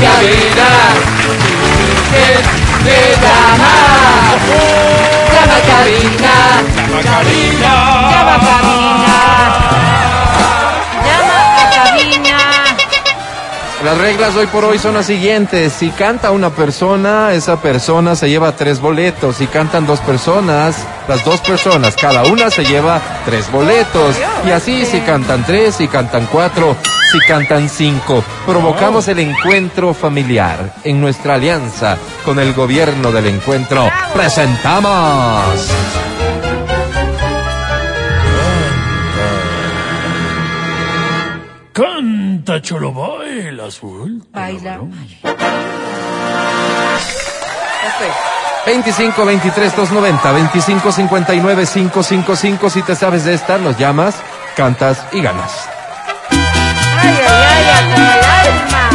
cabina. Llama cabina. Llama cabina. Las reglas hoy por hoy son las siguientes. Si canta una persona, esa persona se lleva tres boletos. Si cantan dos personas, las dos personas, cada una se lleva tres boletos. Y así si cantan tres, si cantan cuatro, si cantan cinco. Provocamos el encuentro familiar en nuestra alianza con el gobierno del encuentro. Presentamos. Canta, cholo, baila, suelta. Baila. 25 23 290 25 59 555 si te sabes de esta nos llamas cantas y ganas Ay, ay, ay, como el alma.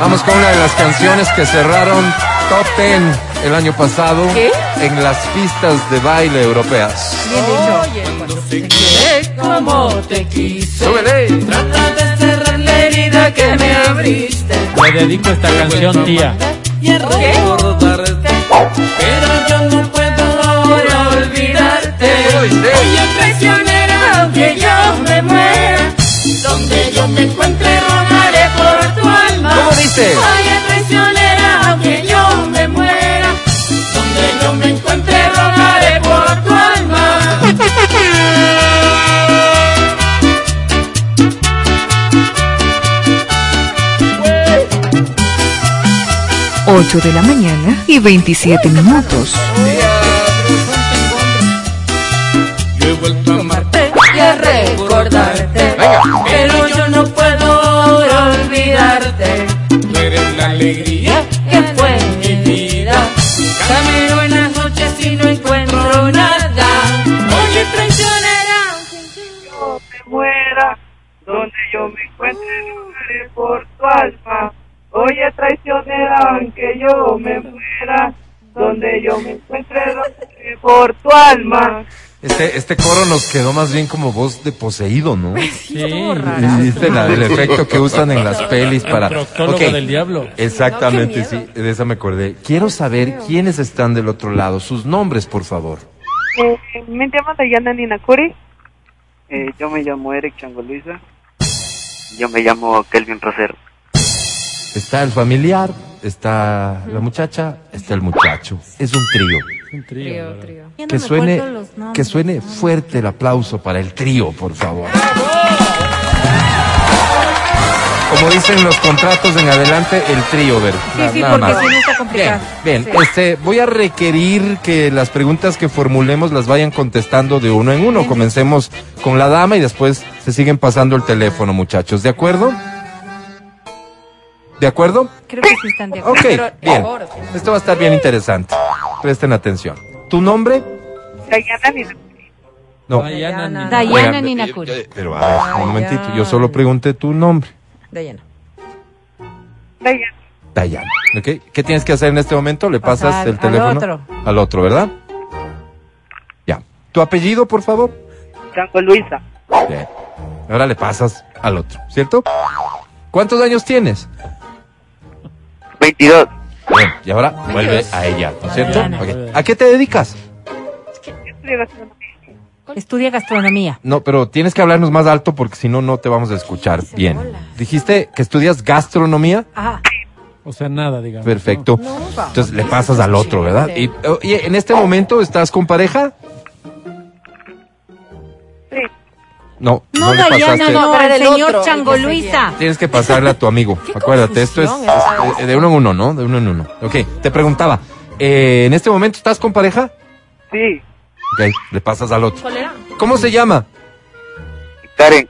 vamos con una de las canciones que cerraron top 10 el año pasado ¿Qué? en las pistas de baile europeas Bien dicho. Sé cómo te quise. súbele Trata de cerrar la herida que me abriste. Le dedico esta canción, tía. Y es recordarte. Pero yo no puedo 8 de la mañana y 27 minutos. Yo he vuelto a amarte y a recordarte. Pero yo no puedo olvidarte. Tú eres la alegría que fue mi vida. Camino en las noches y no encuentro nada. Oye, traicionera. yo me muera, donde yo me encuentre lugaré por tu alma. Oye, traicionera, aunque yo me muera, donde yo me encuentre por tu alma. este, este coro nos quedó más bien como voz de poseído ¿no? Sí. ¿Viste la- el efecto que usan en las pelis para proctólogo Ok. del diablo. Exactamente, No, sí, de esa me acordé. Quiero saber quiénes están del otro lado, sus nombres, por favor. Eh, me llamo Dayana Ninakuri. Eh, yo me llamo Eric Chango Luisa. Yo me llamo Kelvin Rosero. Está el familiar, está la muchacha, está el muchacho. Es un trío. Un trío, Trío, ¿verdad? trío. Que suene, que suene fuerte el aplauso para el trío, por favor. Como dicen los contratos en adelante, el trío, ver. Sí, sí, nada porque más. si no está complicado. Bien, Sí. bien. Este, voy a requerir que las preguntas que formulemos las vayan contestando de uno en uno. Comencemos con la dama y después se siguen pasando el teléfono, muchachos. ¿De acuerdo? ¿De acuerdo? Creo que sí están de acuerdo. Ok, pero- bien. Esto va a estar bien interesante. Presten atención. ¿Tu nombre? Dayana Ninakuri. No. Dayana. Dayana Ninakuri. eh, Pero a ver, un momentito. Yo solo pregunté tu nombre. Dayana. Dayana. Dayana. ¿Ok? ¿Qué tienes que hacer en este momento? Le pasas Pasar el al teléfono otro. al otro, ¿verdad? Ya. ¿Tu apellido, por favor? Chango Luisa. Bien. Ahora le pasas al otro, ¿cierto? ¿Cuántos años tienes? 22. Bien. Y ahora vuelve a ella, ¿no es cierto? ¿A qué te dedicas? Estudio gastronomía. Estudia gastronomía. No, pero tienes que hablarnos más alto porque si no, no te vamos a escuchar bien. Dijiste que estudias gastronomía. Ajá. O sea, nada, digamos. Perfecto. Entonces le pasas al otro, ¿verdad? Y oye, en este momento estás con pareja? No, no, No, le pasaste. no, el señor otro, Chango Luisa. Tienes que pasarle a tu amigo. Acuérdate, esto es, eh, de uno en uno, ¿no? De uno en uno. Ok, te preguntaba, eh, ¿en este momento estás con pareja? Sí. Ok, le pasas al otro. ¿Cuál era? ¿Cómo se llama? Karen.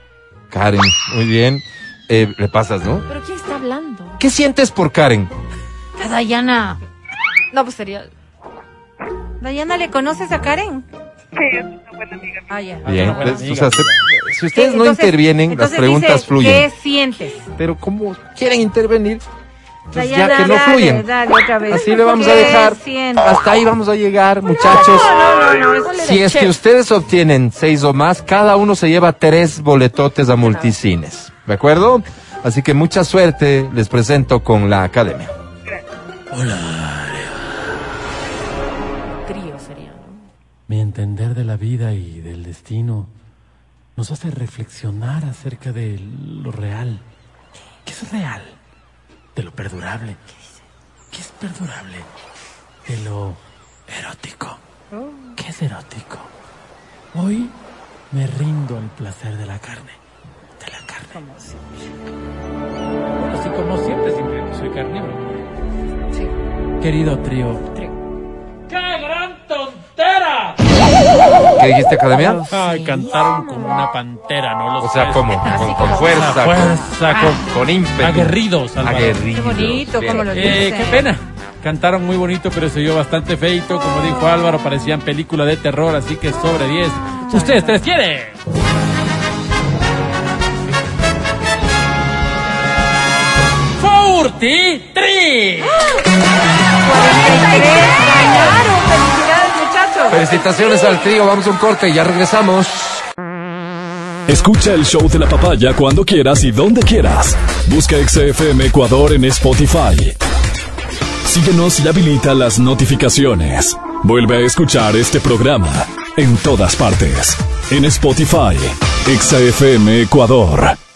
Karen, muy bien. Eh, le pasas, ¿no? ¿Pero quién está hablando? ¿Qué sientes por Karen? A Dayana. No, pues sería... Dayana, ¿le conoces a Karen? Sí, buena amiga. Ah, ya. Bien, buena pues, amiga. o sea, se- si ustedes no Entonces- intervienen, las entonces preguntas dice, fluyen. ¿Qué sientes? Pero como quieren intervenir, Entonces, Dayana, ya que no dale, fluyen. dale otra vez. Así le vamos a ¿Qué dejar. sientes? Hasta ahí vamos a llegar, muchachos. No, no, no, Si es que ustedes obtienen seis o más, cada uno se lleva tres boletotes a multicines. ¿De acuerdo? Así que mucha suerte. Les presento con la academia. Trío Mi entender de la vida y del destino nos hace reflexionar acerca de lo real. ¿Qué es real? De lo perdurable. ¿Qué es perdurable? De lo erótico. ¿Qué es erótico? Hoy me rindo al placer de la carne. De la carne. Así como siempre, siempre soy carnívoro. Querido trío. Dijiste, academia? Ay, cantaron como una pantera, ¿no? Los O sea. ¿cómo? Con, fuerza, con, fuerza, con, con ímpetu. aguerridos, Álvaro. Aguerridos. Qué bonito, cómo lo Eh, qué pena. Cantaron muy bonito, pero se oyó bastante feito. Como dijo Álvaro, parecían película de terror, así que sobre 10. Ustedes tres quieren. Forty Three. Felicitaciones al trío. Vamos a un corte y ya regresamos. Escucha el show de la papaya cuando quieras y donde quieras. Busca XFM Ecuador en Spotify. Síguenos y habilita las notificaciones. Vuelve a escuchar este programa en todas partes. En Spotify, XFM Ecuador.